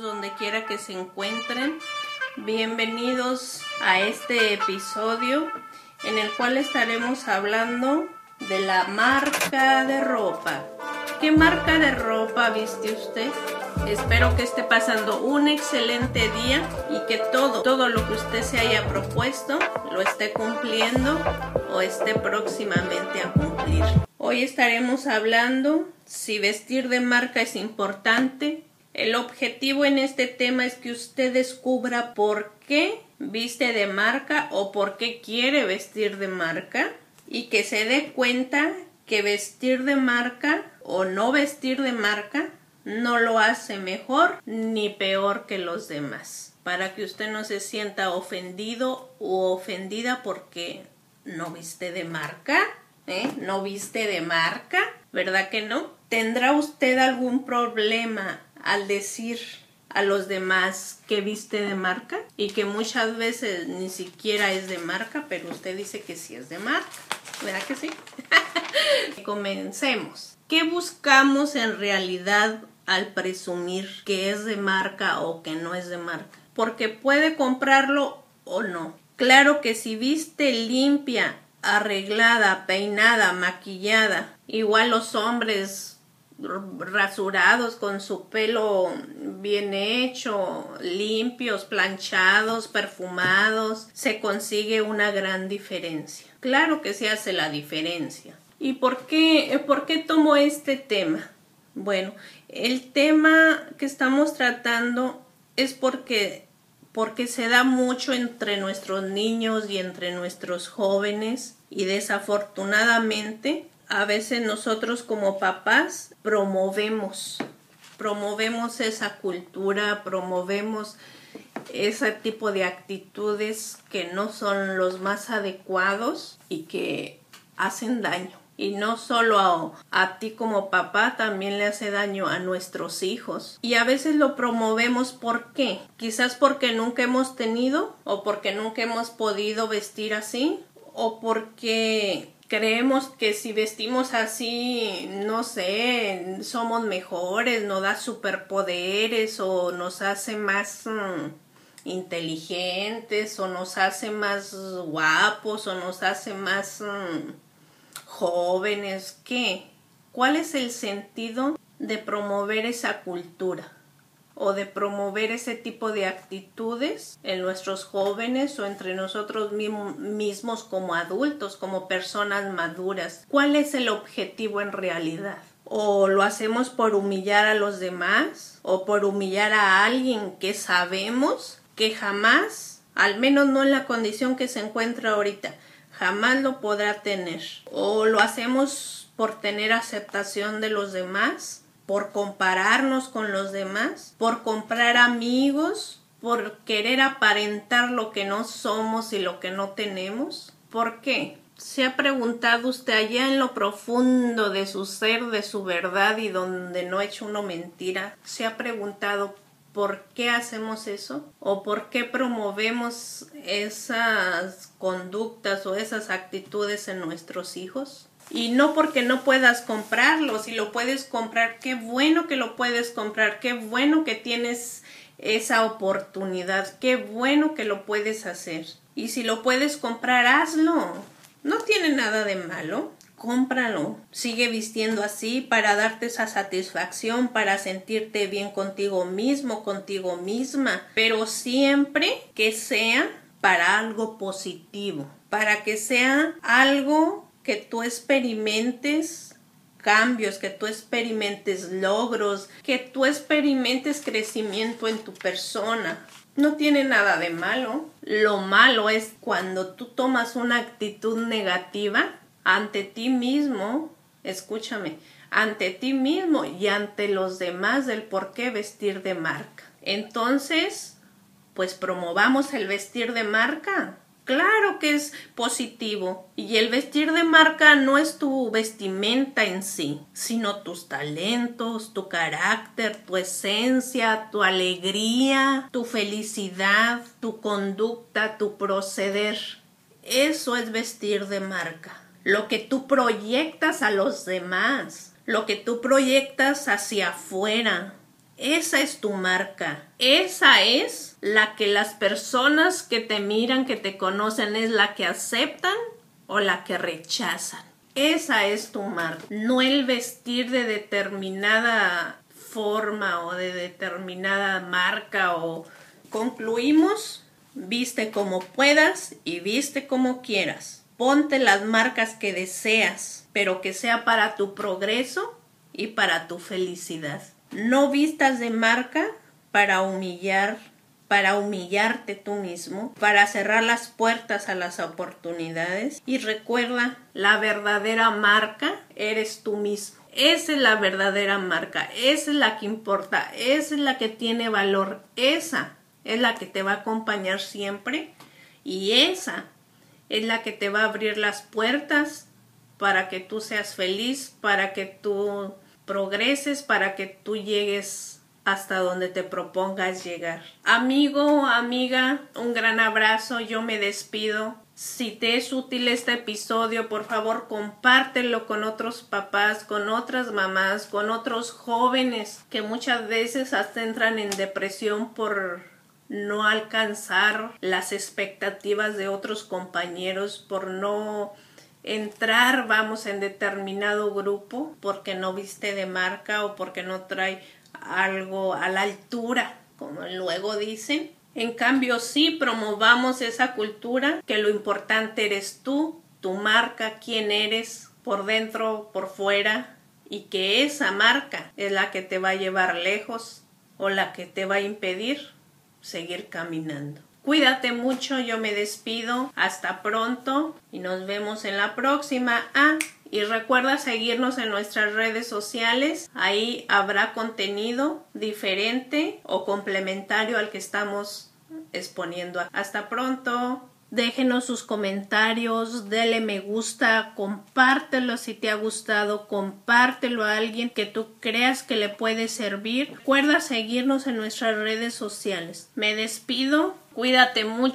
donde quiera que se encuentren. Bienvenidos a este episodio en el cual estaremos hablando de la marca de ropa. ¿Qué marca de ropa viste usted? Espero que esté pasando un excelente día y que todo, todo lo que usted se haya propuesto lo esté cumpliendo o esté próximamente a cumplir. Hoy estaremos hablando si vestir de marca es importante, el objetivo en este tema es que usted descubra por qué viste de marca o por qué quiere vestir de marca y que se dé cuenta que vestir de marca o no vestir de marca no lo hace mejor ni peor que los demás. Para que usted no se sienta ofendido o ofendida porque no viste de marca, ¿eh? No viste de marca, ¿verdad que no? ¿Tendrá usted algún problema al decir a los demás que viste de marca y que muchas veces ni siquiera es de marca, pero usted dice que sí es de marca. ¿Verdad que sí? Comencemos. ¿Qué buscamos en realidad al presumir que es de marca o que no es de marca? Porque puede comprarlo o no. Claro que si viste limpia, arreglada, peinada, maquillada, igual los hombres rasurados con su pelo bien hecho, limpios, planchados, perfumados, se consigue una gran diferencia. Claro que se hace la diferencia. ¿Y por qué, por qué tomo este tema? Bueno, el tema que estamos tratando es porque porque se da mucho entre nuestros niños y entre nuestros jóvenes y desafortunadamente a veces nosotros como papás promovemos, promovemos esa cultura, promovemos ese tipo de actitudes que no son los más adecuados y que hacen daño. Y no solo a, a, ti como papá, también le hace daño a nuestros hijos. Y a veces lo promovemos ¿por qué? Quizás porque nunca hemos tenido o porque nunca hemos podido vestir así o porque creemos que si vestimos así, no sé, somos mejores, nos da superpoderes o nos hace más mm, inteligentes o nos hace más guapos o nos hace más mm, jóvenes. ¿Qué? ¿Cuál es el sentido de promover esa cultura? O de promover ese tipo de actitudes en nuestros jóvenes o entre nosotros mismos como adultos, como personas maduras. ¿Cuál es el objetivo en realidad? ¿O lo hacemos por humillar a los demás? ¿O por humillar a alguien que sabemos que jamás, al menos no en la condición que se encuentra ahorita, jamás lo podrá tener? ¿O lo hacemos por tener aceptación de los demás? Por compararnos con los demás, por comprar amigos, por querer aparentar lo que no somos y lo que no tenemos. ¿Por qué? ¿Se ha preguntado usted allá en lo profundo de su ser, de su verdad y donde no ha hecho uno mentira? ¿Se ha preguntado por qué hacemos eso? ¿O por qué promovemos esas conductas o esas actitudes en nuestros hijos? Y no porque no puedas comprarlo, si lo puedes comprar, qué bueno que lo puedes comprar, qué bueno que tienes esa oportunidad, qué bueno que lo puedes hacer. Y si lo puedes comprar, hazlo. No tiene nada de malo. Cómpralo. Sigue vistiendo así para darte esa satisfacción, para sentirte bien contigo mismo, contigo misma. Pero siempre que sea para algo positivo, para que sea algo que tú experimentes cambios, que tú experimentes logros, que tú experimentes crecimiento en tu persona. No tiene nada de malo. Lo malo es cuando tú tomas una actitud negativa ante ti mismo, escúchame, ante ti mismo y ante los demás del por qué vestir de marca. Entonces, pues promovamos el vestir de marca. Claro que es positivo. Y el vestir de marca no es tu vestimenta en sí, sino tus talentos, tu carácter, tu esencia, tu alegría, tu felicidad, tu conducta, tu proceder. Eso es vestir de marca. Lo que tú proyectas a los demás, lo que tú proyectas hacia afuera, Esa es tu marca. Esa es la que las personas que te miran, que te conocen, es la que aceptan o la que rechazan. Esa es tu marca. No el vestir de determinada forma o de determinada marca o concluimos, viste como puedas y viste como quieras. Ponte las marcas que deseas, pero que sea para tu progreso y para tu felicidad. No vistas de marca para humillar, para humillarte tú mismo, para cerrar las puertas a las oportunidades. Y recuerda, la verdadera marca eres tú mismo. Esa es la verdadera marca, esa es la que importa, esa es la que tiene valor, esa es la que te va a acompañar siempre y esa es la que te va a abrir las puertas para que tú seas feliz, para que tú progreses, para que tú llegues hasta donde te propongas llegar. Amigo, amiga, un gran abrazo, yo me despido. Si te es útil este episodio, por favor compártelo con otros papás, con otras mamás, con otros jóvenes que muchas veces hasta entran en depresión por no alcanzar las expectativas de otros compañeros, por no entrar, vamos, en determinado grupo porque no viste de marca o porque no trae algo a la altura, como luego dicen. En cambio, sí promovamos esa cultura, que lo importante eres tú, tu marca, quién eres, por dentro, por fuera, y que esa marca es la que te va a llevar lejos o la que te va a impedir seguir caminando. Cuídate mucho, yo me despido. Hasta pronto y nos vemos en la próxima. Ah, y recuerda seguirnos en nuestras redes sociales. Ahí habrá contenido diferente o complementario al que estamos exponiendo. Hasta pronto. Déjenos sus comentarios, dele me gusta, compártelo si te ha gustado, compártelo a alguien que tú creas que le puede servir. Recuerda seguirnos en nuestras redes sociales. Me despido, cuídate mucho.